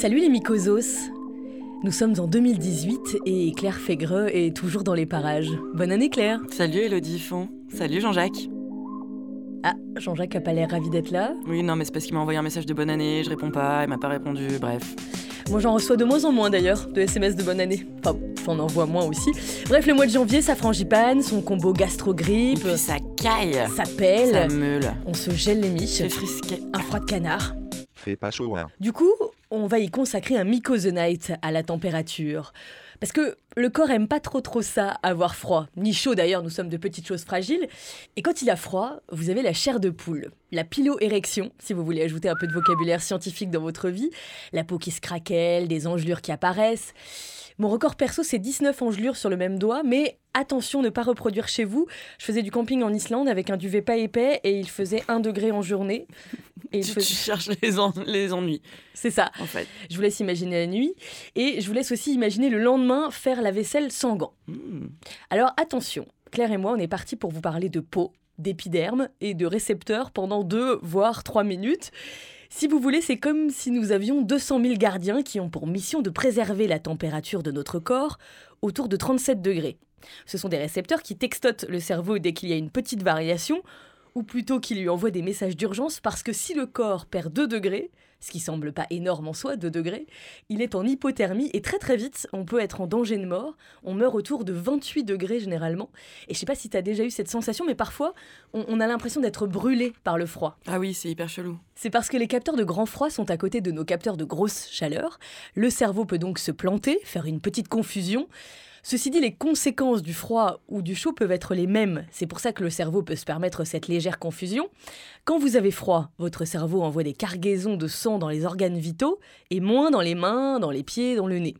Salut les mycosos Nous sommes en 2018 et Claire Fégreux est toujours dans les parages. Bonne année Claire Salut Elodie Font. Salut Jean-Jacques. Ah, Jean-Jacques a pas l'air ravi d'être là. Oui, non, mais c'est parce qu'il m'a envoyé un message de bonne année, je réponds pas, il m'a pas répondu, bref. Moi j'en reçois de moins en moins d'ailleurs, de SMS de bonne année. Enfin, j'en envoie moins aussi. Bref, le mois de janvier, ça frangipane, son combo gastro-grippe. Et puis ça caille Ça pèle. Ça meule. On se gèle les miches. C'est frisqué. Un froid de canard. Fais pas chaud, hein. Du coup, on va y consacrer un the Night à la température. Parce que le corps aime pas trop trop ça, avoir froid. Ni chaud d'ailleurs, nous sommes de petites choses fragiles. Et quand il a froid, vous avez la chair de poule, la pilo-érection, si vous voulez ajouter un peu de vocabulaire scientifique dans votre vie, la peau qui se craquelle, des engelures qui apparaissent. Mon record perso, c'est 19 engelures sur le même doigt, mais attention ne pas reproduire chez vous. Je faisais du camping en Islande avec un duvet pas épais et il faisait 1 degré en journée. Et Tu, cherches les, en- les ennuis, C'est ça. en fait. Je vous laisse imaginer la nuit et je vous laisse aussi imaginer le lendemain faire la vaisselle sans gants. Hmm. Alors attention, Claire et moi, on est partis pour vous parler de peau, d'épiderme et de récepteurs pendant deux, voire trois minutes. Si vous voulez, c'est comme si nous avions 200 000 gardiens qui ont pour mission de préserver la température de notre corps autour de 37 degrés. Ce sont des récepteurs qui textotent le cerveau dès qu'il y a une petite variation, ou plutôt qui lui envoient des messages d'urgence parce que si le corps perd 2 degrés, ce qui semble pas énorme en soi, 2 degrés, il est en hypothermie et très très vite, on peut être en danger de mort. On meurt autour de 28 degrés généralement. Et je sais pas si tu as déjà eu cette sensation, mais parfois, on, on a l'impression d'être brûlé par le froid. Ah oui, c'est hyper chelou. C'est parce que les capteurs de grand froid sont à côté de nos capteurs de grosse chaleur. Le cerveau peut donc se planter, faire une petite confusion. Ceci dit, les conséquences du froid ou du chaud peuvent être les mêmes. C'est pour ça que le cerveau peut se permettre cette légère confusion. Quand vous avez froid, votre cerveau envoie des cargaisons de sang dans les organes vitaux et moins dans les mains, dans les pieds, dans le nez.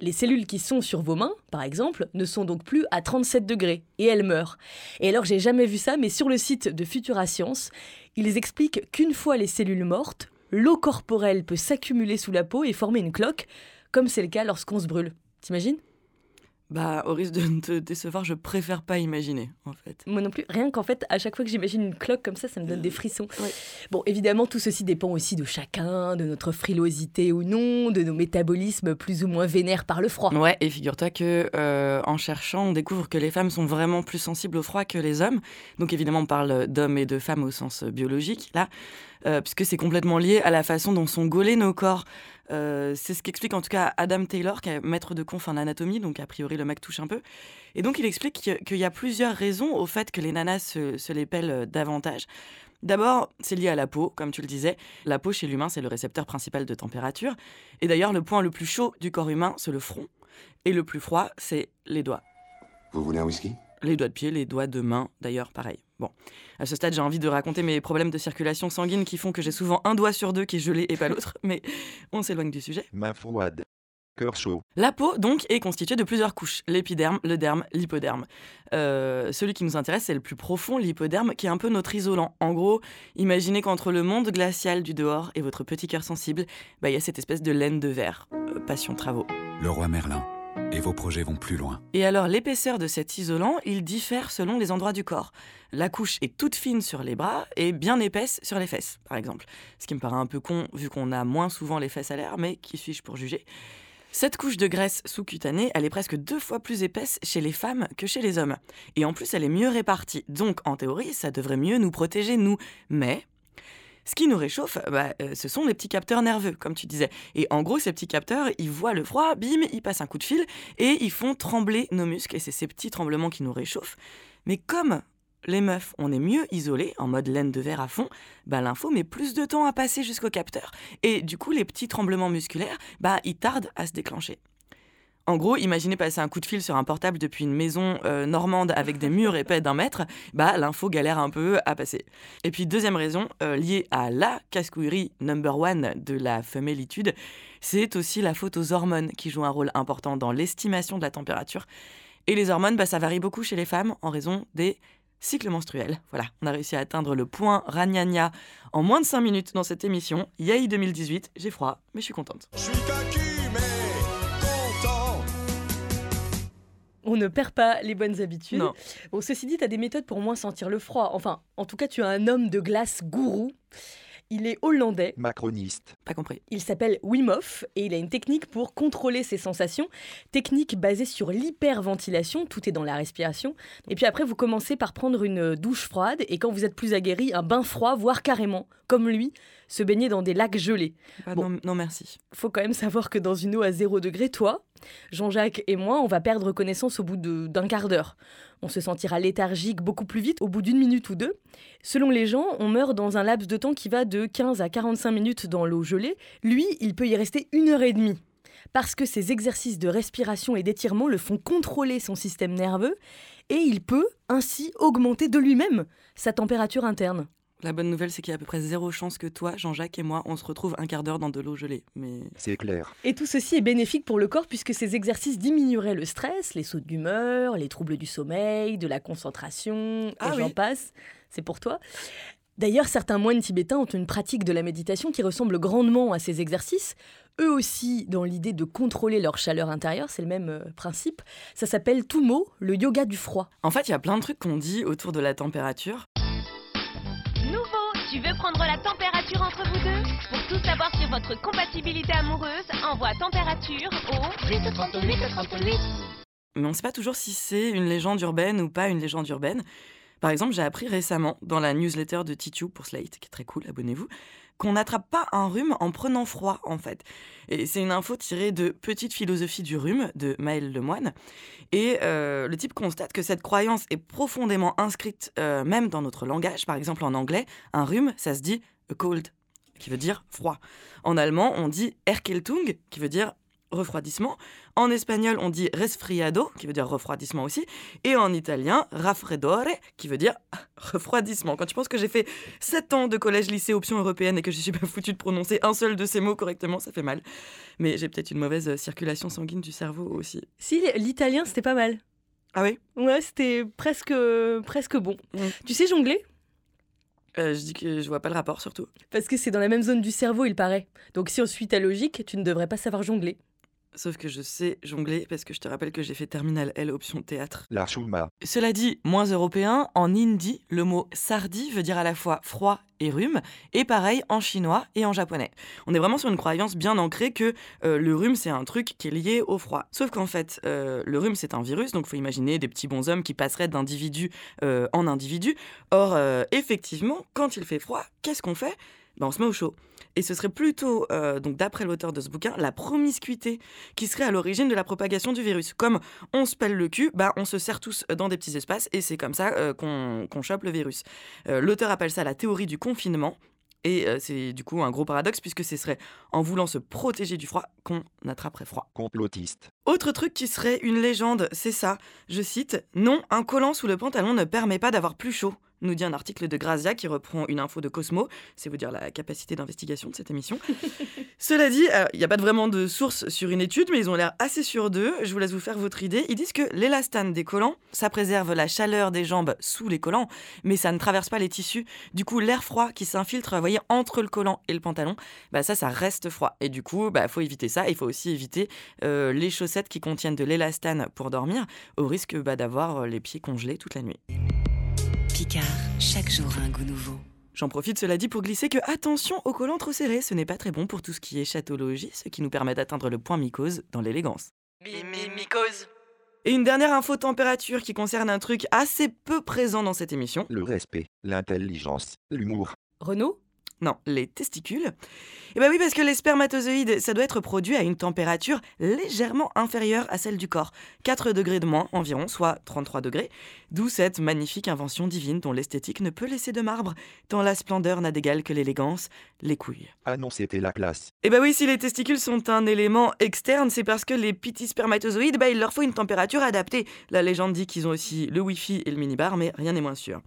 Les cellules qui sont sur vos mains, par exemple, ne sont donc plus à 37 degrés et elles meurent. Et alors, j'ai jamais vu ça, mais sur le site de Futura Science, ils expliquent qu'une fois les cellules mortes, l'eau corporelle peut s'accumuler sous la peau et former une cloque, comme c'est le cas lorsqu'on se brûle. T'imagines? Bah, au risque de te décevoir, je préfère pas imaginer, en fait. Moi non plus. Rien qu'en fait, à chaque fois que j'imagine une cloque comme ça, ça me donne des frissons. Ouais. Bon, évidemment, tout ceci dépend aussi de chacun, de notre frilosité ou non, de nos métabolismes plus ou moins vénères par le froid. Ouais, et figure-toi que euh, en cherchant, on découvre que les femmes sont vraiment plus sensibles au froid que les hommes. Donc évidemment, on parle d'hommes et de femmes au sens biologique, là, euh, puisque c'est complètement lié à la façon dont sont gaulés nos corps. Euh, c'est ce qu'explique en tout cas Adam Taylor, qui est maître de conf en anatomie, donc a priori le mec touche un peu. Et donc il explique qu'il y a- plusieurs raisons au fait que les nanas se, se les pèlent euh, davantage. D'abord, c'est lié à la peau, comme tu le disais. La peau chez l'humain, c'est le récepteur principal de température. Et d'ailleurs, le point le plus chaud du corps humain, c'est le front. Et le plus froid, c'est les doigts. Vous voulez un whisky? Les doigts de pied, les doigts de main, d'ailleurs, pareil. Bon, à ce stade, j'ai envie de raconter mes problèmes de circulation sanguine qui font que j'ai souvent un doigt sur deux qui est gelé et pas l'autre, mais on s'éloigne du sujet. Main froide. Cœur chaud. La peau, donc, est constituée de plusieurs couches. L'épiderme, le derme, l'hypoderme. Euh, celui qui nous intéresse, c'est le plus profond, l'hypoderme, qui est un peu notre isolant. En gros, imaginez qu'entre le monde glacial du dehors et votre petit cœur sensible, bah, il y a cette espèce de laine de verre. Euh, passion travaux. Le roi Merlin. Et vos projets vont plus loin. Et alors, l'épaisseur de cet isolant, il diffère selon les endroits du corps. La couche est toute fine sur les bras et bien épaisse sur les fesses, par exemple. Ce qui me paraît un peu con, vu qu'on a moins souvent les fesses à l'air, mais qui suis-je pour juger? Cette couche de graisse sous-cutanée, elle est presque deux fois plus épaisse chez les femmes que chez les hommes. Et en plus, elle est mieux répartie. Donc, en théorie, ça devrait mieux nous protéger, nous. Mais... Ce qui nous réchauffe, bah, euh, ce sont les petits capteurs nerveux, comme tu disais. Et en gros, ces petits capteurs, ils voient le froid, bim, ils passent un coup de fil et ils font trembler nos muscles. Et c'est ces petits tremblements qui nous réchauffent. Mais comme les meufs, on est mieux isolés, en mode laine de verre à fond, bah, l'info met plus de temps à passer jusqu'au capteur. Et du coup, les petits tremblements musculaires, bah, ils tardent à se déclencher. En gros, imaginez passer un coup de fil sur un portable depuis une maison euh, normande avec des murs épais d'un mètre, bah l'info galère un peu à passer. Et puis deuxième raison, euh, liée à la casse-couillerie number one de la femmelitude, c'est aussi la faute aux hormones qui jouent un rôle important dans l'estimation de la température. Et les hormones, bah, ça varie beaucoup chez les femmes en raison des cycles menstruels. Voilà, on a réussi à atteindre le point ragnagna en moins de 5 minutes dans cette émission. Yay 2018, j'ai froid, mais je suis contente. On ne perd pas les bonnes habitudes. Non. Bon, ceci dit, tu as des méthodes pour moins sentir le froid. Enfin, en tout cas, tu as un homme de glace gourou. Il est hollandais, Macroniste. Pas compris. il s'appelle Wim Hof et il a une technique pour contrôler ses sensations. Technique basée sur l'hyperventilation, tout est dans la respiration. Et puis après, vous commencez par prendre une douche froide et quand vous êtes plus aguerri, un bain froid, voire carrément, comme lui, se baigner dans des lacs gelés. Bah, Bon. non, non, merci. Faut quand même savoir que dans une eau à 0 degré, toi, Jean-Jacques et moi, on va perdre connaissance au bout d'un quart d'heure. On se sentira léthargique beaucoup plus vite au bout d'une minute ou deux. Selon les gens, on meurt dans un laps de temps qui va de 15 à 45 minutes dans l'eau gelée. Lui, il peut y rester une heure et demie. Parce que ses exercices de respiration et d'étirement le font contrôler son système nerveux et il peut ainsi augmenter de lui-même sa température interne. La bonne nouvelle, c'est qu'il y a à peu près zéro chance que toi, Jean-Jacques et moi, on se retrouve un quart d'heure dans de l'eau gelée. Mais C'est clair. Et tout ceci est bénéfique pour le corps puisque ces exercices diminueraient le stress, les sautes d'humeur, les troubles du sommeil, de la concentration, Ah et j'en oui. passe. C'est pour toi. D'ailleurs, certains moines tibétains ont une pratique de la méditation qui ressemble grandement à ces exercices. Eux aussi, dans l'idée de contrôler leur chaleur intérieure, c'est le même euh, principe. Ça s'appelle Tumo, le yoga du froid. en fait, il y a plein de trucs qu'on dit autour de la température. Tu veux prendre la température entre vous deux? Pour tout savoir sur votre compatibilité amoureuse, envoie température au 838 38. Mais on ne sait pas toujours si c'est une légende urbaine ou pas une légende urbaine. Par exemple, j'ai appris récemment dans la newsletter de Titu pour Slate, qui est très cool, abonnez-vous, qu'on n'attrape pas un rhume en prenant froid, en fait. Et c'est une info tirée de Petite philosophie du rhume de Maël Lemoine. Et euh, le type constate que cette croyance est profondément inscrite euh, même dans notre langage. Par exemple, en anglais, un rhume, ça se dit a cold, qui veut dire froid. En allemand, on dit Erkältung, qui veut dire refroidissement. En espagnol, on dit resfriado, qui veut dire refroidissement aussi. Et en italien, raffreddore, qui veut dire refroidissement. Quand tu penses que j'ai fait 7 ans de collège-lycée option européenne et que je suis pas foutu de prononcer un seul de ces mots correctement, ça fait mal. Mais j'ai peut-être une mauvaise euh, circulation sanguine du cerveau aussi. Si, l'italien, c'était pas mal. Ah oui? Ouais, c'était presque, presque bon. Mm. Tu sais jongler? Euh, Je dis que je vois pas le rapport surtout. Parce que c'est dans la même zone du cerveau, il paraît. Donc si on suit ta logique, tu ne devrais pas savoir jongler. Sauf que je sais jongler parce que je te rappelle que j'ai fait terminale L option théâtre. La chouma. Cela dit, moins européen, en hindi, le mot sardi veut dire à la fois froid et rhume, et pareil en chinois et en japonais. On est vraiment sur une croyance bien ancrée que euh, le rhume c'est un truc qui est lié au froid. Sauf qu'en fait, euh, le rhume c'est un virus, donc faut imaginer des petits bonshommes qui passeraient d'individu euh, en individu. Or, effectivement, quand il fait froid, qu'est-ce qu'on fait? Ben, on se met au chaud. Et ce serait plutôt, euh, donc d'après l'auteur de ce bouquin, la promiscuité qui serait à l'origine de la propagation du virus. Comme on se pèle le cul, bah, on se serre tous dans des petits espaces et c'est comme ça euh, qu'on qu'on chope le virus. Euh, L'auteur appelle ça la théorie du confinement. Et c'est du coup un gros paradoxe puisque ce serait en voulant se protéger du froid qu'on attraperait froid. Complotiste. Autre truc qui serait une légende, c'est ça. Je cite Non, un collant sous le pantalon ne permet pas d'avoir plus chaud, nous dit un article de Grazia qui reprend une info de Cosmo. C'est vous dire la capacité d'investigation de cette émission. Cela dit, il n'y a pas vraiment de source sur une étude, mais ils ont l'air assez sûrs d'eux. Je vous laisse vous faire votre idée. Ils disent que l'élastane des collants, ça préserve la chaleur des jambes sous les collants, mais ça ne traverse pas les tissus. Du coup, l'air froid qui s'infiltre, vous voyez, entre le collant et le pantalon, bah ça, ça reste froid. Et du coup, bah faut éviter ça. Il faut aussi éviter euh, les chaussettes qui contiennent de l'élastane pour dormir, au risque bah, d'avoir euh, les pieds congelés toute la nuit. Picard, chaque jour un goût nouveau. J'en profite, cela dit, pour glisser que attention aux collants trop serrés, ce n'est pas très bon pour tout ce qui est chatologie, ce qui nous permet d'atteindre le point mycose dans l'élégance. mycose Et une dernière info température qui concerne un truc assez peu présent dans cette émission. Le respect, l'intelligence, l'humour. Renaud Non, les testicules. Et bah oui, parce que les spermatozoïdes, ça doit être produit à une température légèrement inférieure à celle du corps. 4 degrés de moins environ, soit 33 degrés. D'où cette magnifique invention divine dont l'esthétique ne peut laisser de marbre, tant la splendeur n'a d'égal que l'élégance, les couilles. Ah non, c'était la classe. Et bah oui, si les testicules sont un élément externe, c'est parce que les petits spermatozoïdes, bah il leur faut une température adaptée. La légende dit qu'ils ont aussi le wifi et le minibar, mais rien n'est moins sûr.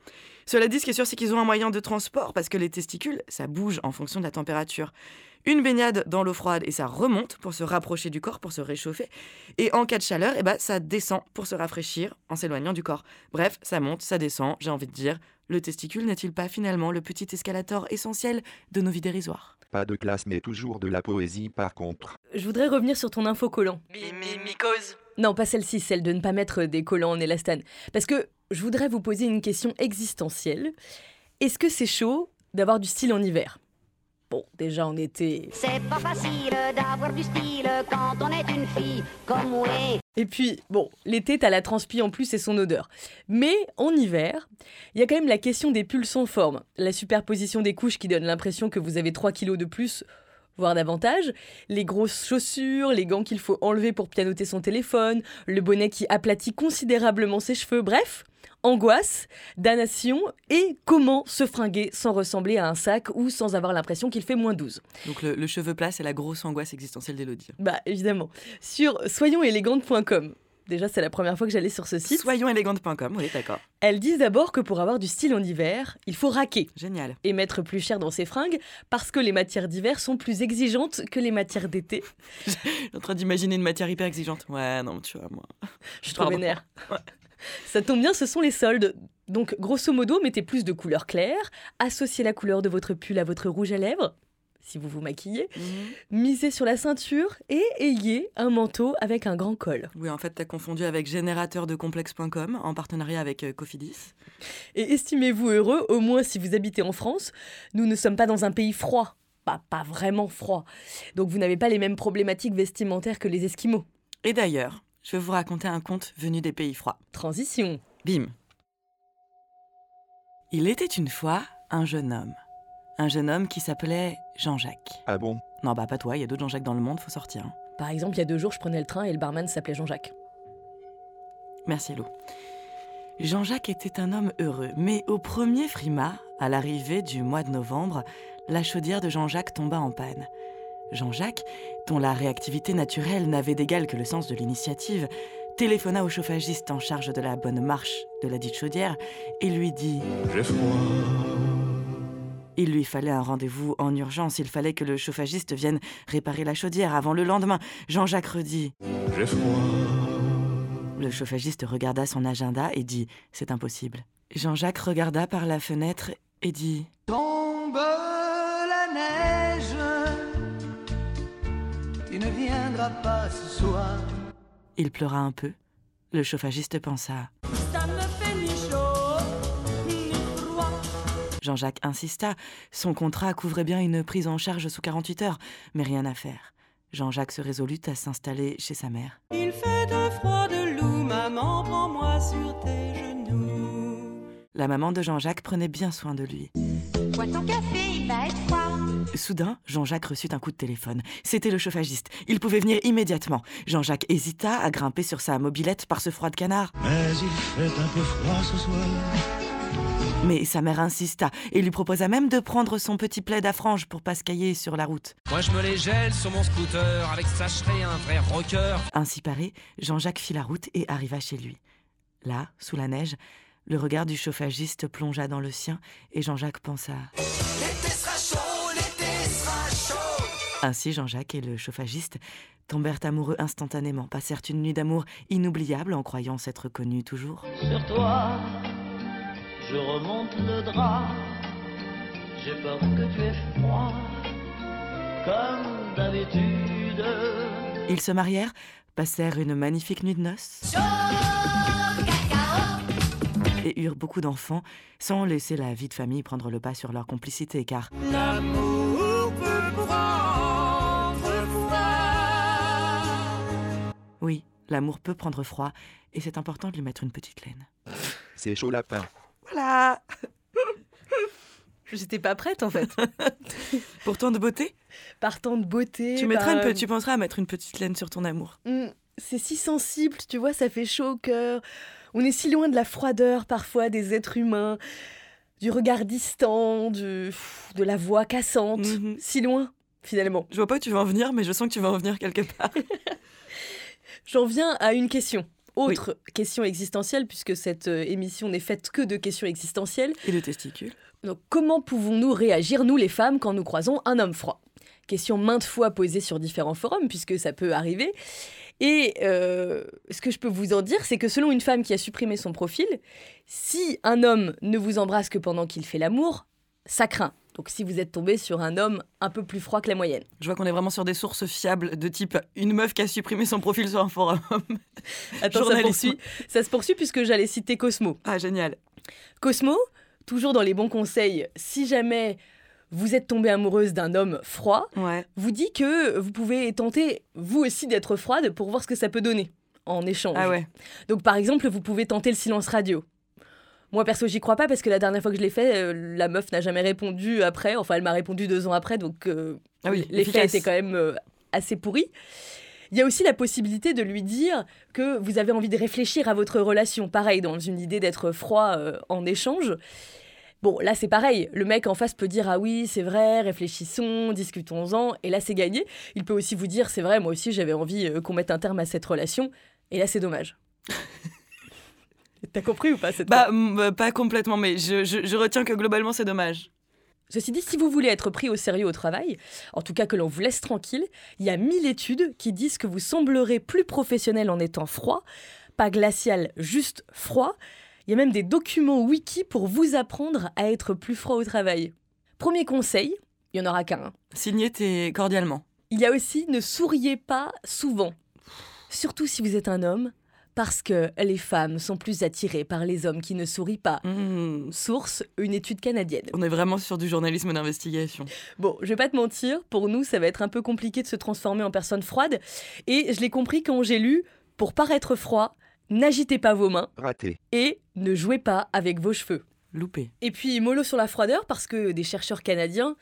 Cela dit, ce qui est sûr, c'est qu'ils ont un moyen de transport, parce que les testicules, ça bouge en fonction de la température. Une baignade dans l'eau froide et ça remonte pour se rapprocher du corps, pour se réchauffer. Et en cas de chaleur, eh ben, ça descend pour se rafraîchir en s'éloignant du corps. Bref, ça monte, ça descend, j'ai envie de dire. Le testicule n'est-il pas finalement le petit escalator essentiel de nos vies dérisoires? Pas de classe, mais toujours de la poésie par contre. Je voudrais revenir sur ton info collant. mycose Non, pas celle-ci, celle de ne pas mettre des collants en élastane. Parce que je voudrais vous poser une question existentielle. Est-ce que c'est chaud d'avoir du style en hiver? Bon, déjà en été. C'est pas facile d'avoir du style quand on est une fille comme. Et puis, bon, l'été, t'as la transpi en plus et son odeur. Mais en hiver, il y a quand même la question des pulls sans forme. La superposition des couches qui donne l'impression que vous avez 3 kilos de plus, voire davantage. Les grosses chaussures, les gants qu'il faut enlever pour pianoter son téléphone, le bonnet qui aplatit considérablement ses cheveux, bref. Angoisse, damnation et comment se fringuer sans ressembler à un sac ou sans avoir l'impression qu'il fait moins 12. Donc le, le cheveu plat, c'est la grosse angoisse existentielle d'Elodie. Bah évidemment. Sur soyonsélégante.com, déjà c'est la première fois que j'allais sur ce site, Soyonsélégante.com, oui, d'accord. elles disent d'abord que pour avoir du style en hiver, il faut raquer Génial. et mettre plus cher dans ses fringues parce que les matières d'hiver sont plus exigeantes que les matières d'été. Suis en train d'imaginer une matière hyper exigeante. Ouais, non, tu vois, moi. Je suis trop vénère. Ouais. Ça tombe bien, ce sont les soldes. Donc, grosso modo, mettez plus de couleurs claires, associez la couleur de votre pull à votre rouge à lèvres, si vous vous maquillez, Mhm. misez sur la ceinture et ayez un manteau avec un grand col. Oui, en fait, t'as confondu avec générateurdecomplexe.com en partenariat avec euh, Cofidis. Et estimez-vous heureux, au moins si vous habitez en France. Nous ne sommes pas dans un pays froid. Pas, pas vraiment froid. Donc vous n'avez pas les mêmes problématiques vestimentaires que les Esquimaux. Et d'ailleurs, je vais vous raconter un conte venu des pays froids. Transition. Bim. Il était une fois un jeune homme. Un jeune homme qui s'appelait Jean-Jacques. Ah bon? Non, bah pas toi, il y a d'autres Jean-Jacques dans le monde, faut sortir. hein. Par exemple, il y a deux jours, je prenais le train et le barman s'appelait Jean-Jacques. Merci Hello. Jean-Jacques était un homme heureux, mais au premier frima, à l'arrivée du mois de novembre, la chaudière de Jean-Jacques tomba en panne. Jean-Jacques, dont la réactivité naturelle n'avait d'égal que le sens de l'initiative, téléphona au chauffagiste en charge de la bonne marche de la dite chaudière et lui dit J'ai froid. Il lui fallait un rendez-vous en urgence, il fallait que le chauffagiste vienne réparer la chaudière avant le lendemain. Jean-Jacques redit J'ai froid. Le chauffagiste regarda son agenda et dit C'est impossible. Jean-Jacques regarda par la fenêtre et dit Tombe la neige, tu ne viendras pas ce soir. Il pleura un peu. Le chauffagiste pensa Ça Jean-Jacques insista. Son contrat couvrait bien une prise en charge sous 48 heures, mais rien à faire. Jean-Jacques se résolut à s'installer chez sa mère. Il fait un froid de loup, maman, prends-moi sur tes genoux. La maman de Jean-Jacques prenait bien soin de lui. Bois ton café, il va être froid. Soudain, Jean-Jacques reçut un coup de téléphone. C'était le chauffagiste. Il pouvait venir immédiatement. Jean-Jacques hésita à grimper sur sa mobilette par ce froid de canard. Mais il fait un peu froid ce soir. Mais sa mère insista et lui proposa même de prendre son petit plaid à franges pour pas se cailler sur la route. Moi je me les gèle sur mon scooter avec Sacheray, un vrai rocker. Ainsi paré, Jean-Jacques fit la route et arriva chez lui. Là, sous la neige, le regard du chauffagiste plongea dans le sien et Jean-Jacques pensa. L'été sera chaud, l'été sera chaud. Ainsi, Jean-Jacques et le chauffagiste tombèrent amoureux instantanément, passèrent une nuit d'amour inoubliable en croyant s'être connus toujours. Sur toi, je remonte le drap. J'ai peur que tu aies froid, comme d'habitude. Ils se marièrent, passèrent une magnifique nuit de noces et eurent beaucoup d'enfants, sans laisser la vie de famille prendre le pas sur leur complicité, car L'amour peut prendre froid. oui, l'amour peut prendre froid, et c'est important de lui mettre une petite laine. C'est chaud lapin. Voilà J'étais pas prête en fait. Pourtant de beauté? Partant de beauté. tu, mettras par- une pe- tu penseras à mettre une petite laine sur ton amour. Hmm, C'est si sensible, tu vois, ça fait chaud au cœur. On est si loin de la froideur parfois des êtres humains, du regard distant, du- de la voix cassante. Mhm. Si loin, finalement. Je vois pas où tu vas en venir, mais je sens que tu vas en venir quelque part. J'en viens à une question. Autre question existentielle, puisque cette euh, émission n'est faite que de questions existentielles. Et le testicule Donc, comment pouvons-nous réagir, nous les femmes, quand nous croisons un homme froid? Question maintes fois posée sur différents forums, puisque ça peut arriver. Et euh, ce que je peux vous en dire, c'est que selon une femme qui a supprimé son profil, si un homme ne vous embrasse que pendant qu'il fait l'amour, ça craint. Donc si vous êtes tombé sur un homme un peu plus froid que la moyenne. Je vois qu'on est vraiment sur des sources fiables de type une meuf qui a supprimé son profil sur un forum. Attends, ça, Journalisme. poursuit. ça se poursuit puisque j'allais citer Cosmo. Ah, génial. Cosmo, toujours dans les bons conseils, si jamais vous êtes tombée amoureuse d'un homme froid, Ouais. vous dit que vous pouvez tenter vous aussi d'être froide pour voir ce que ça peut donner en échange. Ah ouais. Donc par exemple, vous pouvez tenter le silence radio. Moi perso, j'y crois pas parce que la dernière fois que je l'ai fait, euh, la meuf n'a jamais répondu après. Enfin, elle m'a répondu deux ans après, donc euh, Ah oui, l'effet était quand même euh, assez pourri. Il y a aussi la possibilité de lui dire que vous avez envie de réfléchir à votre relation. Pareil, dans une idée d'être froid euh, en échange. Bon, là c'est pareil. Le mec en face peut dire Ah oui, c'est vrai, réfléchissons, discutons-en. Et là c'est gagné. Il peut aussi vous dire C'est vrai, moi aussi j'avais envie qu'on mette un terme à cette relation. Et là c'est dommage. T'as compris ou pas cette Bah, mm, euh, pas complètement, mais je, je- je retiens que globalement, c'est dommage. Ceci dit, si vous voulez être pris au sérieux au travail, en tout cas que l'on vous laisse tranquille, il y a mille études qui disent que vous semblerez plus professionnel en étant froid, pas glacial, juste froid. Il y a même des documents wiki pour vous apprendre à être plus froid au travail. Premier conseil, il y en aura qu'un. Signé tes cordialement. Il y a aussi ne souriez pas souvent. Surtout si vous êtes un homme, parce que les femmes sont plus attirées par les hommes qui ne sourient pas. Mm. Source, une étude canadienne. On est vraiment sur du journalisme d'investigation. Bon, je vais pas te mentir, pour nous, ça va être un peu compliqué de se transformer en personne froide. Et je l'ai compris quand j'ai lu Pour paraître froid, n'agitez pas vos mains Raté. et ne jouez pas avec vos cheveux. Loupé. Et puis, mollo sur la froideur, parce que des chercheurs canadiens,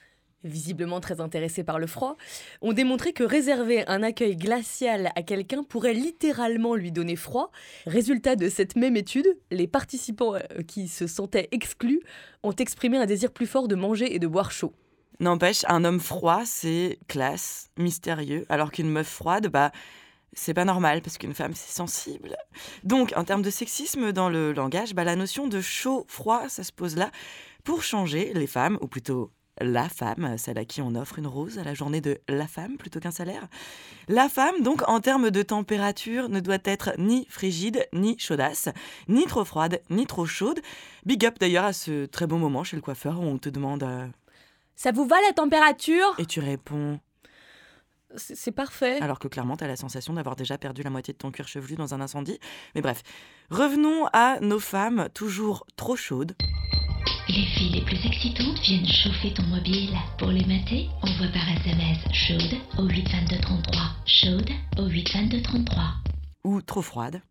visiblement très intéressés par le froid, ont démontré que réserver un accueil glacial à quelqu'un pourrait littéralement lui donner froid. Résultat de cette même étude, les participants euh, qui se sentaient exclus ont exprimé un désir plus fort de manger et de boire chaud. N'empêche, un homme froid, c'est classe, mystérieux, alors qu'une meuf froide, bah, c'est pas normal parce qu'une femme, c'est sensible. Donc, en termes de sexisme dans le langage, bah, la notion de chaud-froid, ça se pose là pour changer les femmes, ou plutôt la femme, celle à qui on offre une rose à la journée de la femme plutôt qu'un salaire. La femme, donc, en termes de température, ne doit être ni frigide, ni chaudasse, ni trop froide, ni trop chaude. Big up d'ailleurs à ce très beau moment chez le coiffeur où on te demande. euh, Ça vous va la température? Et tu réponds C'est c'est parfait. alors que clairement tu as la sensation d'avoir déjà perdu la moitié de ton cuir chevelu dans un incendie. Mais bref, revenons à nos femmes toujours trop chaudes. Les filles les plus excitantes viennent chauffer ton mobile. Pour les mater, envoie par SMS chaude au 82233. Chaude au 82233. ou trop froides.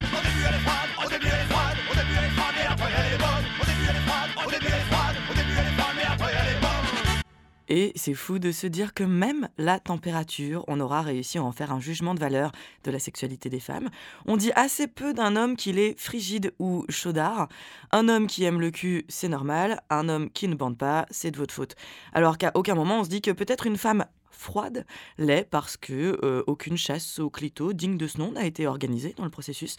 Et c'est fou de se dire que même la température, on aura réussi à en faire un jugement de valeur de la sexualité des femmes. On dit assez peu d'un homme qu'il est frigide ou chaudard. Un homme qui aime le cul, c'est normal. Un homme qui ne bande pas, c'est de votre faute. Alors qu'à aucun moment on se dit que peut-être une femme froide l'est parce que euh, aucune chasse au clito digne de ce nom n'a été organisée dans le processus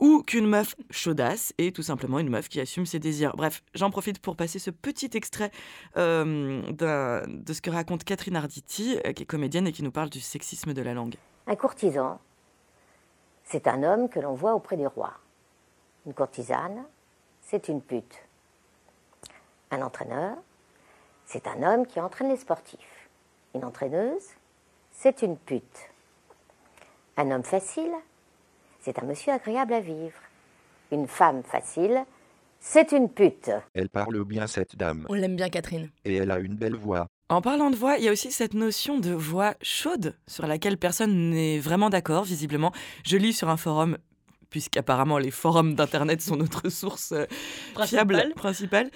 ou qu'une meuf chaudasse est tout simplement une meuf qui assume ses désirs. Bref, j'en profite pour passer ce petit extrait euh, de ce que raconte Catherine Arditi, euh, qui est comédienne et qui nous parle du sexisme de la langue. Un courtisan, c'est un homme que l'on voit auprès du roi. Une courtisane, c'est une pute. Un entraîneur, c'est un homme qui entraîne les sportifs. Une entraîneuse, c'est une pute. Un homme facile, c'est un monsieur agréable à vivre. Une femme facile, c'est une pute. Elle parle bien cette dame. On l'aime bien, Catherine. Et elle a une belle voix. En parlant de voix, il y a aussi cette notion de voix chaude sur laquelle personne n'est vraiment d'accord, visiblement. Je lis sur un forum, puisqu'apparemment les forums d'Internet sont notre source euh, fiable Principale. principale.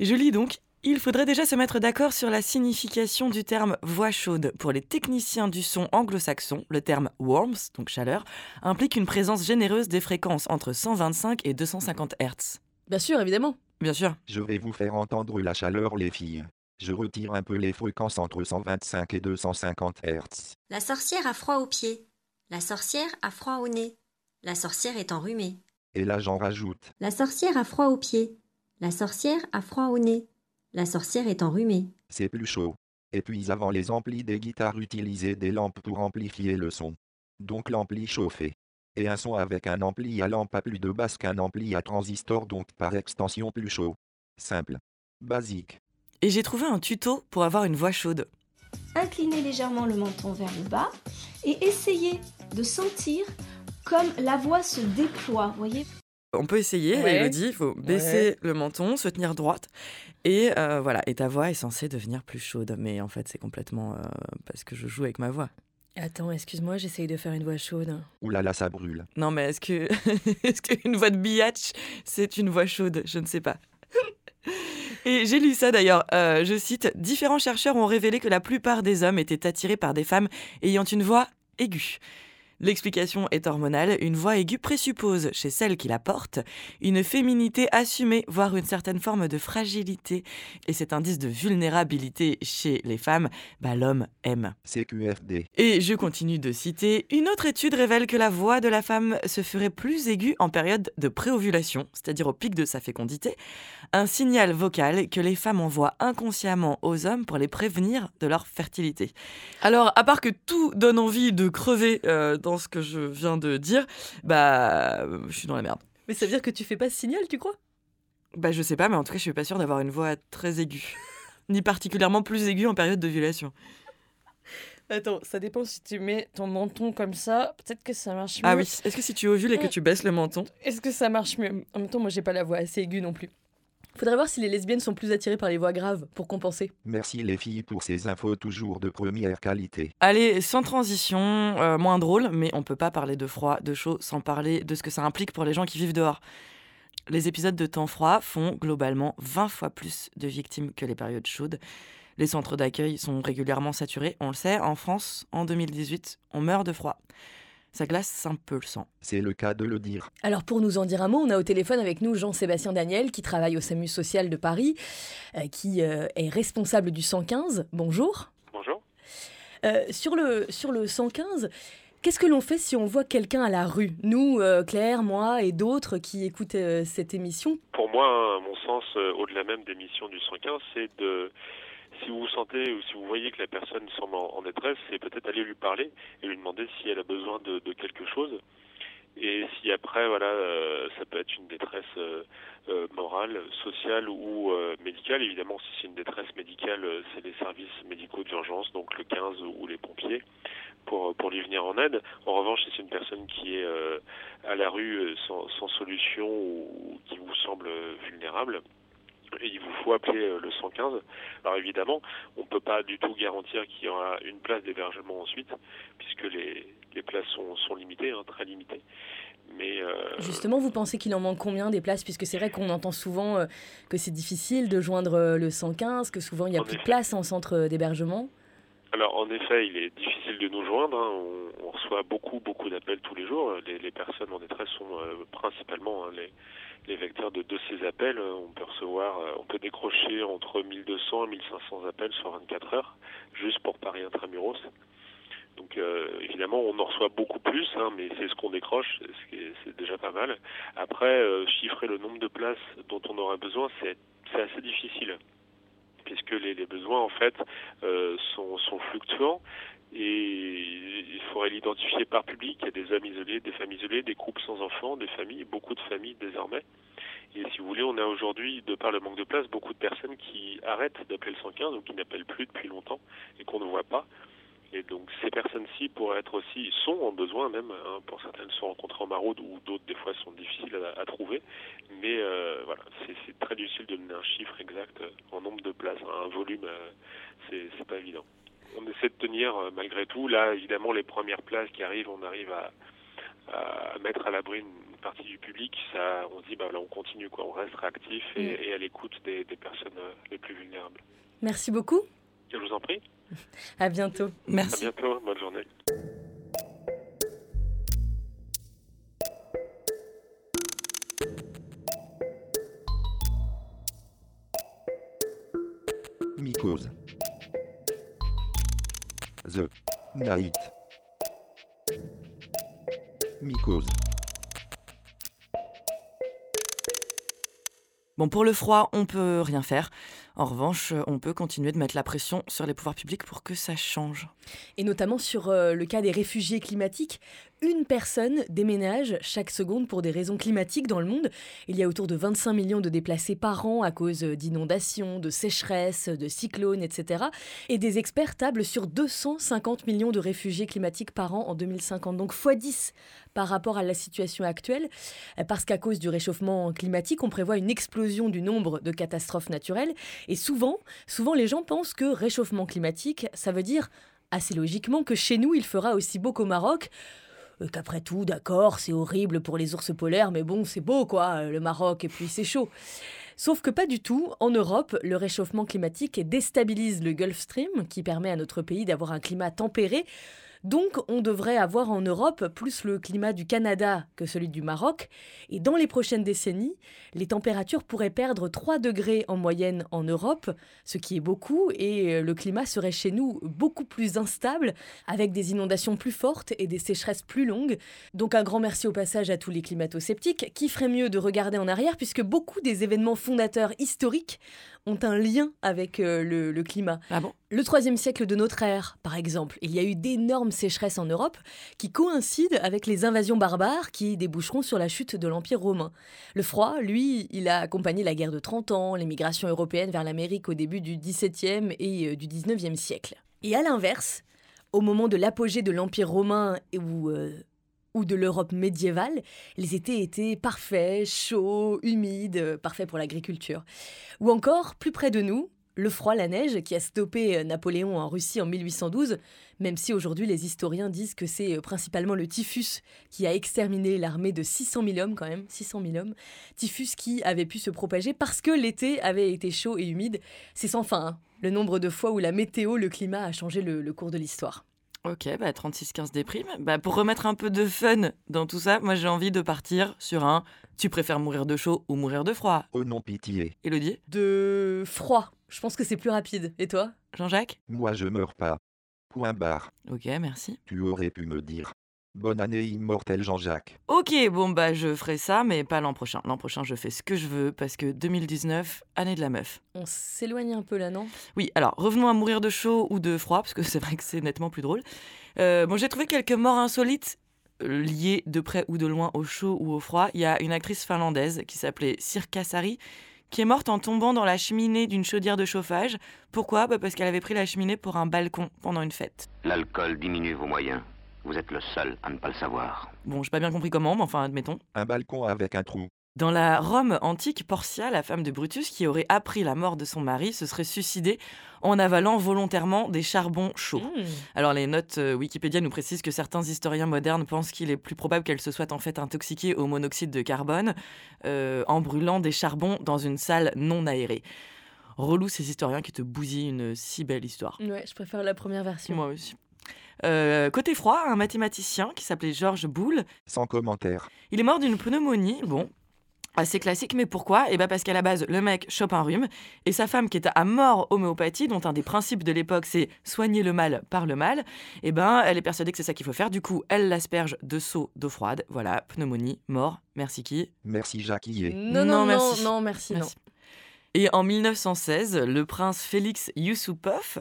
Et je lis donc il faudrait déjà se mettre d'accord sur la signification du terme voix chaude. Pour les techniciens du son anglo-saxon, le terme warmth, donc chaleur, implique une présence généreuse des fréquences entre 125 et 250 Hz. Bien sûr, évidemment. Bien sûr. Je vais vous faire entendre la chaleur, les filles. Je retire un peu les fréquences entre 125 et 250 Hz. La sorcière a froid aux pieds. La sorcière a froid au nez. La sorcière est enrhumée. Et là, j'en rajoute. La sorcière a froid aux pieds. La sorcière a froid au nez. La sorcière est enrhumée. C'est plus chaud. Et puis avant les amplis des guitares utilisaient des lampes pour amplifier le son. Donc l'ampli chauffait. Et un son avec un ampli à lampe a plus de basse qu'un ampli à transistor donc par extension plus chaud. Simple. Basique. Et j'ai trouvé un tuto pour avoir une voix chaude. Inclinez légèrement le menton vers le bas et essayez de sentir comme la voix se déploie, voyez? On peut essayer, Ouais. Elodie, il faut baisser le menton, se tenir droite. Et euh, voilà, et ta voix est censée devenir plus chaude. Mais en fait, c'est complètement euh, parce que je joue avec ma voix. Attends, excuse-moi, j'essaye de faire une voix chaude. Ouh là là, ça brûle. Non, mais est-ce que est-ce qu'une voix de biatch, c'est une voix chaude? Je ne sais pas. Et j'ai lu ça d'ailleurs, euh, je cite, Différents chercheurs ont révélé que la plupart des hommes étaient attirés par des femmes ayant une voix aiguë. L'explication est hormonale, une voix aiguë présuppose, chez celle qui la porte, une féminité assumée, voire une certaine forme de fragilité. Et cet indice de vulnérabilité chez les femmes, bah, l'homme aime. CQFD. Et je continue de citer, une autre étude révèle que la voix de la femme se ferait plus aiguë en période de préovulation, c'est-à-dire au pic de sa fécondité, un signal vocal que les femmes envoient inconsciemment aux hommes pour les prévenir de leur fertilité. Alors, à part que tout donne envie de crever euh, dans ce que je viens de dire, bah, je suis dans la merde. Mais ça veut dire que tu fais pas ce signal, tu crois? Bah, je sais pas, mais en tout cas, je suis pas sûre d'avoir une voix très aiguë. Ni particulièrement plus aiguë en période d'ovulation. Attends, ça dépend si tu mets ton menton comme ça, peut-être que ça marche mieux. Ah oui, est-ce que si tu ovules et que tu baisses le menton, Est-ce que ça marche mieux? En même temps, moi j'ai pas la voix assez aiguë non plus. Faudrait voir si les lesbiennes sont plus attirées par les voix graves pour compenser. Merci les filles pour ces infos toujours de première qualité. Allez, sans transition, euh, moins drôle, mais on peut pas parler de froid, de chaud, sans parler de ce que ça implique pour les gens qui vivent dehors. Les épisodes de temps froid font globalement 20 fois plus de victimes que les périodes chaudes. Les centres d'accueil sont régulièrement saturés, on le sait, en France, en 2018, on meurt de froid. Ça glace un peu le sang. C'est le cas de le dire. Alors pour nous en dire un mot, on a au téléphone avec nous Jean-Sébastien Daniel qui travaille au SAMU social de Paris, euh, qui euh, est responsable du 115. Bonjour. Bonjour. Euh, sur, le, sur le 115, qu'est-ce que l'on fait si on voit quelqu'un à la rue? Nous, euh, Claire, moi et d'autres qui écoutent euh, cette émission? Pour moi, à mon sens, euh, au-delà même des missions du 115, c'est de, si vous sentez ou si vous voyez que la personne semble en, détresse, c'est peut-être aller lui parler et lui demander si elle a besoin de, quelque chose. Et si après, voilà, euh, ça peut être une détresse euh, euh, morale, sociale ou médicale. Évidemment, si c'est une détresse médicale, c'est les services médicaux d'urgence, donc le 15 ou les pompiers, pour, pour lui venir en aide. En revanche, si c'est une personne qui est à la rue sans, solution ou qui vous semble vulnérable, et il vous faut appeler euh, le 115. Alors évidemment, on ne peut pas du tout garantir qu'il y aura une place d'hébergement ensuite, puisque les, les places sont, sont limitées, hein, très limitées. Mais euh, Justement, vous pensez qu'il en manque combien des places Puisque c'est vrai qu'on entend souvent euh, que c'est difficile de joindre le 115, que souvent il n'y a En plus de place en centre d'hébergement? Alors en effet, il est difficile de nous joindre. hein. Reçoit beaucoup, beaucoup d'appels tous les jours. Les, personnes en détresse sont euh, principalement hein, les, vecteurs de, ces appels. On peut recevoir, euh, on peut décrocher entre 1200 et 1500 appels sur 24 heures, juste pour Paris intramuros. Donc euh, évidemment, on en reçoit beaucoup plus, hein, mais c'est ce qu'on décroche, c'est déjà pas mal. Après, chiffrer le nombre de places dont on aura besoin, c'est assez difficile puisque les, besoins en fait sont fluctuants et il faudrait l'identifier par public. Il y a des hommes isolés, des femmes isolées, des couples sans enfants, des familles, beaucoup de familles désormais. Et si vous voulez, on a aujourd'hui, de par le manque de place, beaucoup de personnes qui arrêtent d'appeler le 115 ou qui n'appellent plus depuis longtemps et qu'on ne voit pas. Et donc ces personnes-ci pourraient être aussi, sont en besoin même, hein, pour certaines sont rencontrées en maraude ou d'autres des fois sont difficiles à, à trouver. Mais euh, voilà, c'est très difficile de donner un chiffre exact en nombre de places, hein, un volume, euh, c'est pas évident. On essaie de tenir euh, malgré tout. Là, évidemment, les premières places qui arrivent, on arrive à, à mettre à l'abri une partie du public. Ça, on se dit, bah là, on continue, quoi. On reste réactif et, Mm. et à l'écoute des, des personnes euh, les plus vulnérables. Merci beaucoup. Je vous en prie. À bientôt. À bientôt. Bonne journée. Mycose. The Night. Mycose. Pour le froid, on peut rien faire. En revanche, on peut continuer de mettre la pression sur les pouvoirs publics pour que ça change. Et notamment sur euh, le cas des réfugiés climatiques. Une personne déménage chaque seconde pour des raisons climatiques dans le monde. Il y a autour de 25 millions de déplacés par an à cause d'inondations, de sécheresses, de cyclones, etc. Et des experts tablent sur 250 millions de réfugiés climatiques par an en 2050. Donc x 10 par rapport à la situation actuelle, parce qu'à cause du réchauffement climatique, on prévoit une explosion du nombre de catastrophes naturelles. Et souvent, souvent les gens pensent que réchauffement climatique, ça veut dire assez logiquement que chez nous, il fera aussi beau qu'au Maroc. Euh, qu'après tout, d'accord, c'est horrible pour les ours polaires, mais bon, c'est beau quoi, le Maroc, et puis c'est chaud. Sauf que pas du tout. En Europe, le réchauffement climatique déstabilise le Gulf Stream, qui permet à notre pays d'avoir un climat tempéré. Donc on devrait avoir en Europe plus le climat du Canada que celui du Maroc. Et dans les prochaines décennies, les températures pourraient perdre 3 degrés en moyenne en Europe, ce qui est beaucoup, et euh, le climat serait chez nous beaucoup plus instable, avec des inondations plus fortes et des sécheresses plus longues. Donc un grand merci au passage à tous les climato-sceptiques, qui ferait mieux de regarder en arrière, puisque beaucoup des événements fondateurs historiques ont un lien avec euh, le, climat. Ah bon? Le troisième siècle de notre ère, par exemple, il y a eu d'énormes sécheresses en Europe qui coïncident avec les invasions barbares qui déboucheront sur la chute de l'Empire romain. Le froid, lui, il a accompagné la guerre de 30 ans, les migrations européennes vers l'Amérique au début du XVIIe et euh, du XIXe siècle. Et à l'inverse, au moment de l'apogée de l'Empire romain où euh, ou de l'Europe médiévale, les étés étaient parfaits, chauds, humides, euh, parfaits pour l'agriculture. Ou encore, plus près de nous, le froid, la neige, qui a stoppé euh, Napoléon en Russie en 1812, même si aujourd'hui les historiens disent que c'est euh, principalement le typhus qui a exterminé l'armée de 600 000 hommes quand même, 600 000 hommes, typhus qui avait pu se propager parce que l'été avait été chaud et humide. C'est sans fin, hein, le nombre de fois où la météo, le climat a changé le cours de l'histoire. Ok, bah 36-15 déprime. Bah pour remettre un peu de fun dans tout ça, moi j'ai envie de partir sur un tu préfères mourir de chaud ou mourir de froid? Oh non, pitié. Elodie? De froid. Je pense que c'est plus rapide. Et toi? Jean-Jacques? Moi je meurs pas. Point barre. Ok, merci. Tu aurais pu me dire. Bonne année immortel Jean-Jacques. Ok, bon bah je ferai ça, mais pas l'an prochain. L'an prochain je fais ce que je veux parce que 2019, année de la meuf. On s'éloigne un peu là, non? Oui, alors revenons à mourir de chaud ou de froid, parce que c'est vrai que c'est nettement plus drôle. Euh, bon, j'ai trouvé quelques morts insolites euh, liées de près ou de loin au chaud ou au froid. Il y a une actrice finlandaise qui s'appelait Sirka Sari qui est morte en tombant dans la cheminée d'une chaudière de chauffage. Pourquoi? Bah Parce qu'elle avait pris la cheminée pour un balcon pendant une fête. L'alcool diminue vos moyens. Vous êtes le seul à ne pas le savoir. Bon, j'ai pas bien compris comment, mais enfin, admettons. Un balcon avec un trou. Dans la Rome antique, Portia, la femme de Brutus, qui aurait appris la mort de son mari, se serait suicidée en avalant volontairement des charbons chauds. Mmh. Alors les notes euh, Wikipédia nous précisent que certains historiens modernes pensent qu'il est plus probable qu'elle se soit en fait intoxiquée au monoxyde de carbone euh, en brûlant des charbons dans une salle non aérée. Relou ces historiens qui te bousillent une si belle histoire. Ouais, je préfère la première version. Moi aussi. Euh, côté froid, un mathématicien qui s'appelait Georges Boulle. Sans commentaire. Il est mort d'une pneumonie. Bon, assez classique, mais pourquoi? Eh bien parce qu'à la base, le mec chope un rhume, et sa femme qui est à mort homéopathie, dont un des principes de l'époque c'est soigner le mal par le mal, eh ben elle est persuadée que c'est ça qu'il faut faire, du coup elle l'asperge de seau d'eau froide, voilà, pneumonie, mort, merci qui? Merci Jackie. Non, non, non, merci. non, merci, non. Et en 1916, le prince Félix Yusupov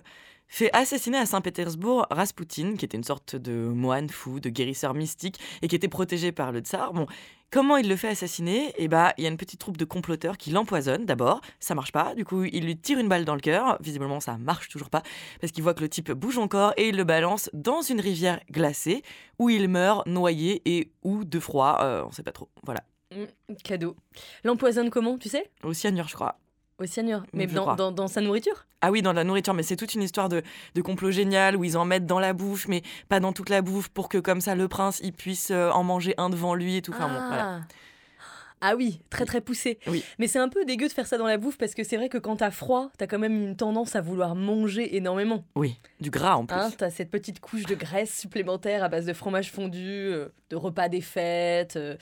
fait assassiner à Saint-Pétersbourg Raspoutine, qui était une sorte de moine fou, de guérisseur mystique, et qui était protégé par le tsar. Bon, comment il le fait assassiner? Eh bah, il y a une petite troupe de comploteurs qui l'empoisonnent d'abord, ça marche pas, du coup il lui tire une balle dans le cœur, visiblement ça marche toujours pas, parce qu'il voit que le type bouge encore et il le balance dans une rivière glacée, où il meurt noyé et ou de froid, euh, on sait pas trop, voilà. Mmh, cadeau. L'empoisonne comment, tu sais? Au cyanure, je crois. Au cyanure Mais dans, dans, sa nourriture? Ah oui, dans la nourriture, mais c'est toute une histoire de, de, complot génial où ils en mettent dans la bouffe, mais pas dans toute la bouffe, pour que comme ça le prince il puisse euh, en manger un devant lui et tout. Enfin, bon, voilà. Ah. Oui, très très poussé. Oui. Mais c'est un peu dégueu de faire ça dans la bouffe parce que c'est vrai que quand t'as froid, t'as quand même une tendance à vouloir manger énormément. Oui, du gras en plus. Hein, t'as cette petite couche de graisse supplémentaire à base de fromage fondu, euh, de repas des fêtes, euh,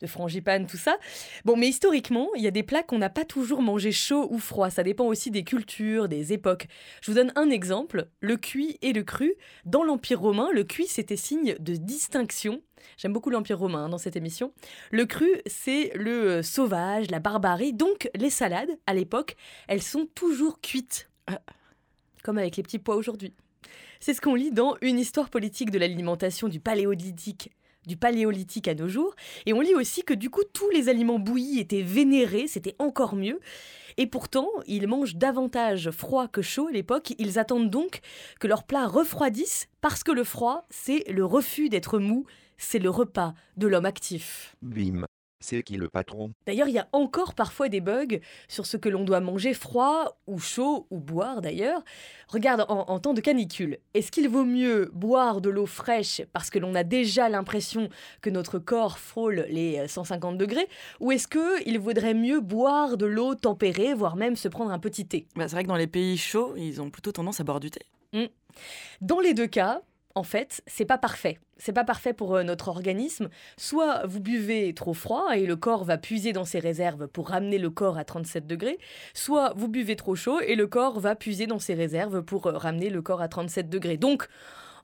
de frangipane, tout ça. Bon, mais historiquement, il y a des plats qu'on n'a pas toujours mangé chaud ou froid. Ça dépend aussi des cultures, des époques. Je vous donne un exemple le cuit et le cru. Dans l'Empire romain, le cuit c'était signe de distinction J'aime beaucoup l'Empire romain hein, dans cette émission. Le cru, c'est le euh, sauvage, la barbarie. Donc les salades, à l'époque, elles sont toujours cuites. Ah. Comme avec les petits pois aujourd'hui. C'est ce qu'on lit dans Une histoire politique de l'alimentation du paléolithique du paléolithique à nos jours. Et on lit aussi que du coup, tous les aliments bouillis étaient vénérés, c'était encore mieux. Et pourtant, ils mangent davantage froid que chaud à l'époque. Ils attendent donc que leurs plats refroidissent parce que le froid, c'est le refus d'être mou, c'est le repas de l'homme actif. Bim. C'est qui le patron? D'ailleurs, il y a encore parfois des bugs sur ce que l'on doit manger froid ou chaud ou boire d'ailleurs. Regarde, en, temps de canicule, est-ce qu'il vaut mieux boire de l'eau fraîche parce que l'on a déjà l'impression que notre corps frôle les 150 degrés ou est-ce qu'il vaudrait mieux boire de l'eau tempérée, voire même se prendre un petit thé? Bah, C'est vrai que dans les pays chauds, ils ont plutôt tendance à boire du thé. Mmh. Dans les deux cas, en fait, c'est pas parfait. C'est pas parfait pour euh, notre organisme. Soit vous buvez trop froid et le corps va puiser dans ses réserves pour ramener le corps à 37 degrés, soit vous buvez trop chaud et le corps va puiser dans ses réserves pour euh, ramener le corps à 37 degrés. Donc,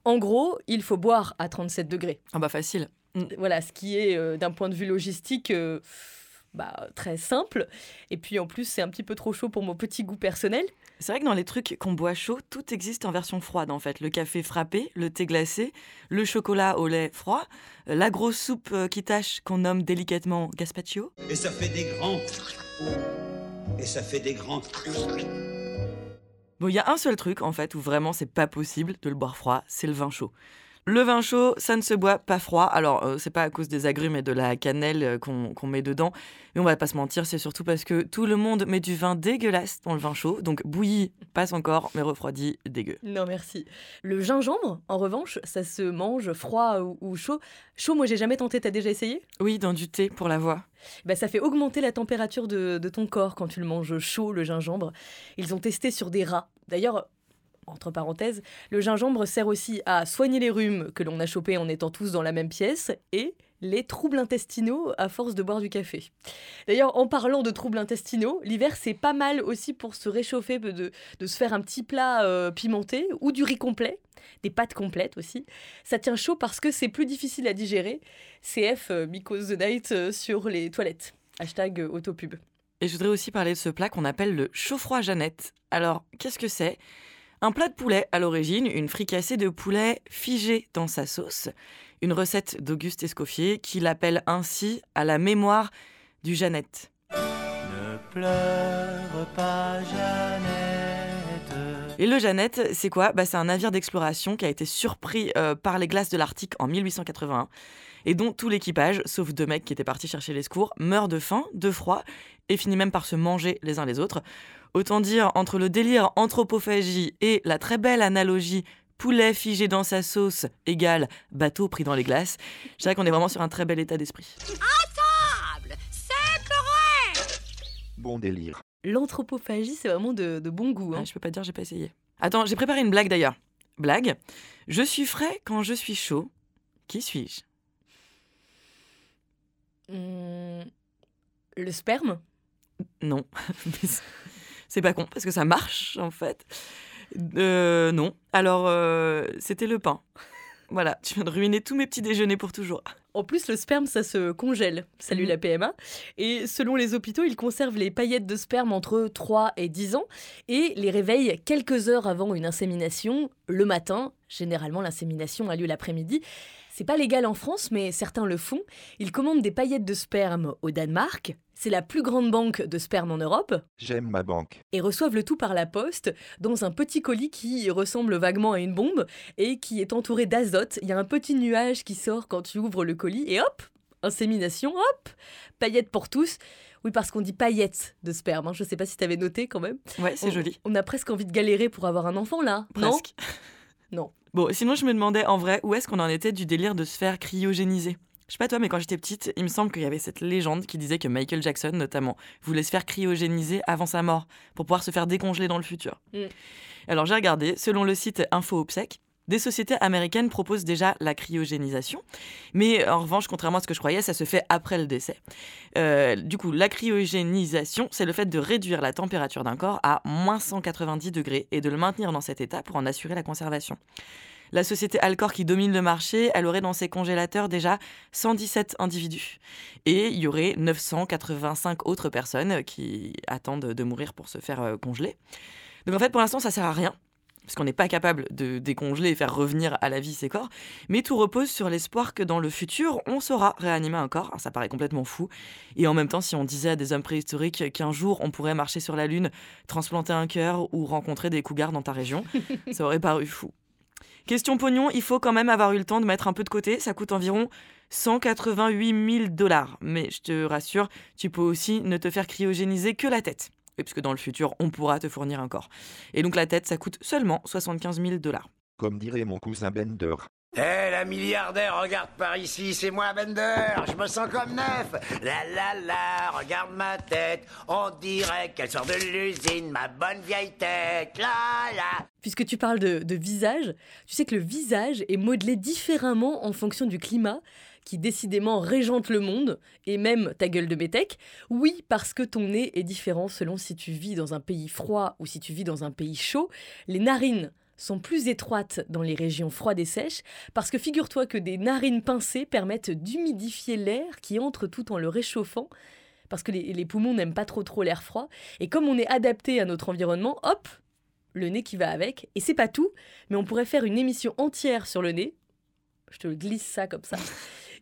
en gros, il faut boire à 37 degrés. Ah bah facile. Voilà, ce qui est euh, d'un point de vue logistique bah, très simple. Et puis en plus, c'est un petit peu trop chaud pour mon petit goût personnel. C'est vrai que dans les trucs qu'on boit chaud, tout existe en version froide en fait. Le café frappé, le thé glacé, le chocolat au lait froid, euh, la grosse soupe euh, qui tâche qu'on nomme délicatement gazpacho. Et ça fait des grands. Et ça fait des grands. Bon, il y a un seul truc en fait où vraiment c'est pas possible de le boire froid, c'est le vin chaud. Le vin chaud, ça ne se boit pas froid. Alors, euh, c'est pas à cause des agrumes et de la cannelle euh, qu'on met dedans. Mais on va pas se mentir, c'est surtout parce que tout le monde met du vin dégueulasse dans le vin chaud. Donc, bouilli passe encore, mais refroidi, dégueu. Non, merci. Le gingembre, en revanche, ça se mange froid ou, chaud. Chaud, moi, j'ai jamais tenté. T'as déjà essayé? Oui, dans du thé pour la voix. Bah, ça fait augmenter la température de, de ton corps quand tu le manges chaud, le gingembre. Ils ont testé sur des rats. D'ailleurs, entre parenthèses, le gingembre sert aussi à soigner les rhumes que l'on a chopés en étant tous dans la même pièce et les troubles intestinaux à force de boire du café. D'ailleurs, en parlant de troubles intestinaux, l'hiver c'est pas mal aussi pour se réchauffer, de, de se faire un petit plat euh, pimenté ou du riz complet, des pâtes complètes aussi. Ça tient chaud parce que c'est plus difficile à digérer. CF euh, the Night euh, sur les toilettes. Hashtag autopub. Et je voudrais aussi parler de ce plat qu'on appelle le chaud-froid Jeannette. Alors, qu'est-ce que c'est? Un plat de poulet à l'origine, une fricassée de poulet figée dans sa sauce, une recette d'Auguste Escoffier qui l'appelle ainsi à la mémoire du Jeannette. Ne pleure pas Jeannette. Et le Jeannette, c'est quoi? Bah, C'est un navire d'exploration qui a été surpris euh, par les glaces de l'Arctique en 1881 et dont tout l'équipage, sauf deux mecs qui étaient partis chercher les secours, meurt de faim, de froid et finit même par se manger les uns les autres. Autant dire, entre le délire anthropophagie et la très belle analogie poulet figé dans sa sauce égale bateau pris dans les glaces, je dirais qu'on est vraiment sur un très bel état d'esprit. À table C'est Bon délire. L'anthropophagie, c'est vraiment de, bon goût. Hein. Ah, je peux pas dire, j'ai pas essayé. Attends, j'ai préparé une blague d'ailleurs. Blague. Je suis frais quand je suis chaud. Qui suis-je? Hmm, Le sperme? Non. C'est pas con parce que ça marche en fait. Euh, non. Alors, euh, c'était le pain. Voilà, tu viens de ruiner tous mes petits déjeuners pour toujours. En plus, le sperme, ça se congèle. Salut mhm. la PMA. Et selon les hôpitaux, ils conservent les paillettes de sperme entre 3 et 10 ans et les réveillent quelques heures avant une insémination, le matin. Généralement, l'insémination a lieu l'après-midi. C'est pas légal en France, mais certains le font. Ils commandent des paillettes de sperme au Danemark. C'est la plus grande banque de sperme en Europe. J'aime ma banque. Et reçoivent le tout par la poste dans un petit colis qui ressemble vaguement à une bombe et qui est entouré d'azote. Il y a un petit nuage qui sort quand tu ouvres le colis et hop, insémination, hop, paillettes pour tous. Oui, parce qu'on dit paillettes de sperme. Hein. Je ne sais pas si tu avais noté quand même. Ouais, c'est joli. On a presque envie de galérer pour avoir un enfant là. Presque. Non. Non. Bon, sinon, je me demandais en vrai où est-ce qu'on en était du délire de se faire cryogéniser? Je sais pas toi, mais quand j'étais petite, il me semble qu'il y avait cette légende qui disait que Michael Jackson, notamment, voulait se faire cryogéniser avant sa mort pour pouvoir se faire décongeler dans le futur. Mm. Alors j'ai regardé, selon le site Info Obsèque, des sociétés américaines proposent déjà la cryogénisation, mais en revanche, contrairement à ce que je croyais, ça se fait après le décès. Euh, du coup, la cryogénisation, c'est le fait de réduire la température d'un corps à moins 190 degrés et de le maintenir dans cet état pour en assurer la conservation. La société Alcor qui domine le marché, elle aurait dans ses congélateurs déjà 117 individus. Et il y aurait 985 autres personnes qui attendent de mourir pour se faire euh, congeler. Donc en fait, pour l'instant, ça sert à rien parce qu'on n'est pas capable de décongeler et faire revenir à la vie ces corps, mais tout repose sur l'espoir que dans le futur, on saura réanimer un corps. Ça paraît complètement fou. Et en même temps, si on disait à des hommes préhistoriques qu'un jour on pourrait marcher sur la Lune, transplanter un cœur ou rencontrer des cougars dans ta région, ça aurait paru fou. Question pognon, il faut quand même avoir eu le temps de mettre un peu de côté. Ça coûte environ 188 000 dollars. Mais je te rassure, tu peux aussi ne te faire cryogéniser que la tête puisque dans le futur, on pourra te fournir un corps. Et donc la tête, ça coûte seulement 75 000 dollars. Comme dirait mon cousin Bender. Hé, la milliardaire, regarde par ici, c'est moi Bender, je me sens comme neuf. La la la, regarde ma tête, on dirait qu'elle sort de l'usine, ma bonne vieille tête. La la. Puisque tu parles de, de visage, tu sais que le visage est modelé différemment en fonction du climat qui décidément régente le monde, et même ta gueule de métèque. Oui, parce que ton nez est différent selon si tu vis dans un pays froid ou si tu vis dans un pays chaud. Les narines sont plus étroites dans les régions froides et sèches, parce que figure-toi que des narines pincées permettent d'humidifier l'air qui entre tout en le réchauffant, parce que les, poumons n'aiment pas trop trop l'air froid, et comme on est adapté à notre environnement, hop, le nez qui va avec, et c'est pas tout, mais on pourrait faire une émission entière sur le nez, je te glisse ça comme ça.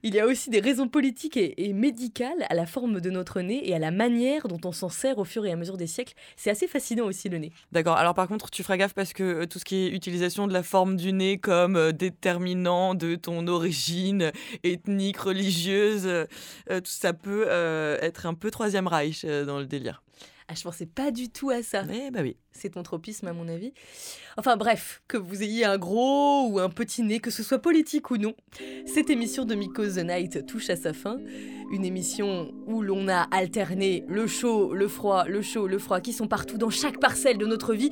Il y a aussi des raisons politiques et, médicales à la forme de notre nez et à la manière dont on s'en sert au fur et à mesure des siècles. C'est assez fascinant aussi le nez. D'accord. Alors par contre, tu feras gaffe parce que euh, tout ce qui est utilisation de la forme du nez comme euh, déterminant de ton origine ethnique, religieuse, euh, tout ça peut être un peu troisième Reich dans le délire. Ah, je pensais pas du tout à ça. Eh bah oui. C'est ton tropisme, à mon avis. Enfin bref, que vous ayez un gros ou un petit nez, que ce soit politique ou non, cette émission de Miko the Night touche à sa fin. Une émission où l'on a alterné le chaud, le froid, le chaud, le froid, qui sont partout dans chaque parcelle de notre vie.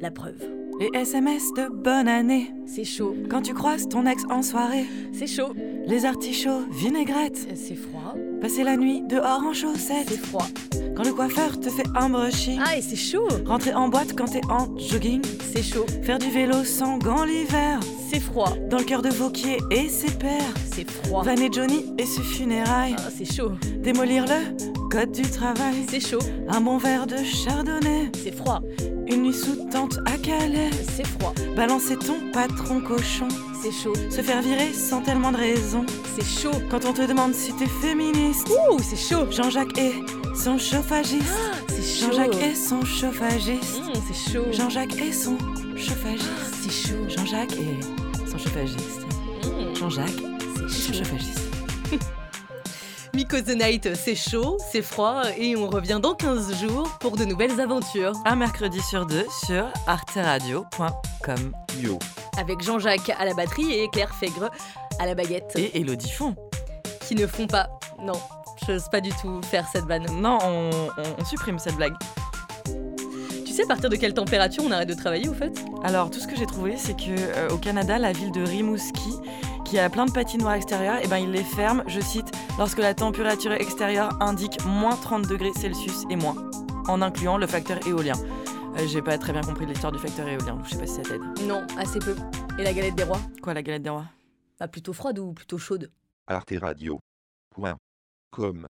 La preuve. Les SMS de bonne année. C'est chaud. Quand tu croises ton ex en soirée. C'est chaud. Les artichauts, vinaigrette. C'est froid. Passer la nuit dehors en chaussettes. C'est froid. Quand le coiffeur te fait un brushing. Ah, et c'est chaud. Rentrer en boîte quand t'es en jogging. C'est chaud. Faire du vélo sans gants l'hiver. C'est froid. Dans le cœur de Vauquier et ses pères. C'est froid. Van et Johnny et ses funérailles. Ah, c'est chaud. Démolir le code du travail. C'est chaud. Un bon verre de chardonnay. C'est froid. Une nuit sous tente à Calais. C'est froid. Balancer ton patron cochon. C'est chaud. Se faire virer sans tellement de raison. C'est chaud. Quand on te demande si t'es féministe. Ouh, c'est chaud. Jean-Jacques et son chauffagiste. Ah, c'est chaud. Jean-Jacques et son chauffagiste. Mmh, c'est chaud. Jean-Jacques et son chauffagiste. Ah, c'est chaud. Jean-Jacques et son chauffagiste. Mmh. Jean-Jacques c'est son chauffagiste. Miko the Night, c'est chaud, c'est froid et on revient dans 15 jours pour de nouvelles aventures. Un mercredi sur deux sur arteradio.com. Yo. Avec Jean-Jacques à la batterie et Claire Fègre à la baguette. Et Elodie Font. Qui ne font pas. Non, je n'ose pas du tout faire cette vanne. Non, on, on, on supprime cette blague. Tu sais à partir de quelle température on arrête de travailler au fait? Alors tout ce que j'ai trouvé c'est que euh, au Canada, la ville de Rimouski qui a plein de patinoires extérieures, et ben ils les ferment, je cite, lorsque la température extérieure indique moins 30 degrés Celsius et moins, en incluant le facteur éolien. Euh, j'ai pas très bien compris l'histoire du facteur éolien, donc je sais pas si ça t'aide. Non, assez peu. Et la galette des rois? Quoi, la galette des rois? Bah plutôt froide ou plutôt chaude Arte Radio. Point. Com.